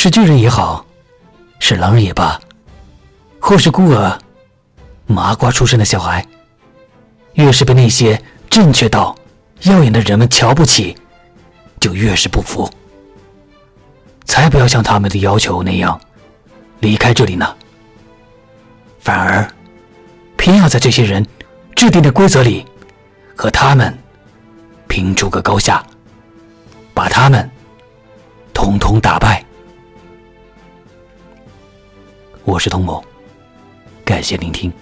是巨人也好，是狼人也罢，或是孤儿、麻瓜出身的小孩，越是被那些正确到耀眼的人们瞧不起，就越是不服。才不要像他们的要求那样离开这里呢，反而偏要在这些人制定的规则里和他们拼出个高下，把他们统统打败。我是童某，感谢聆听。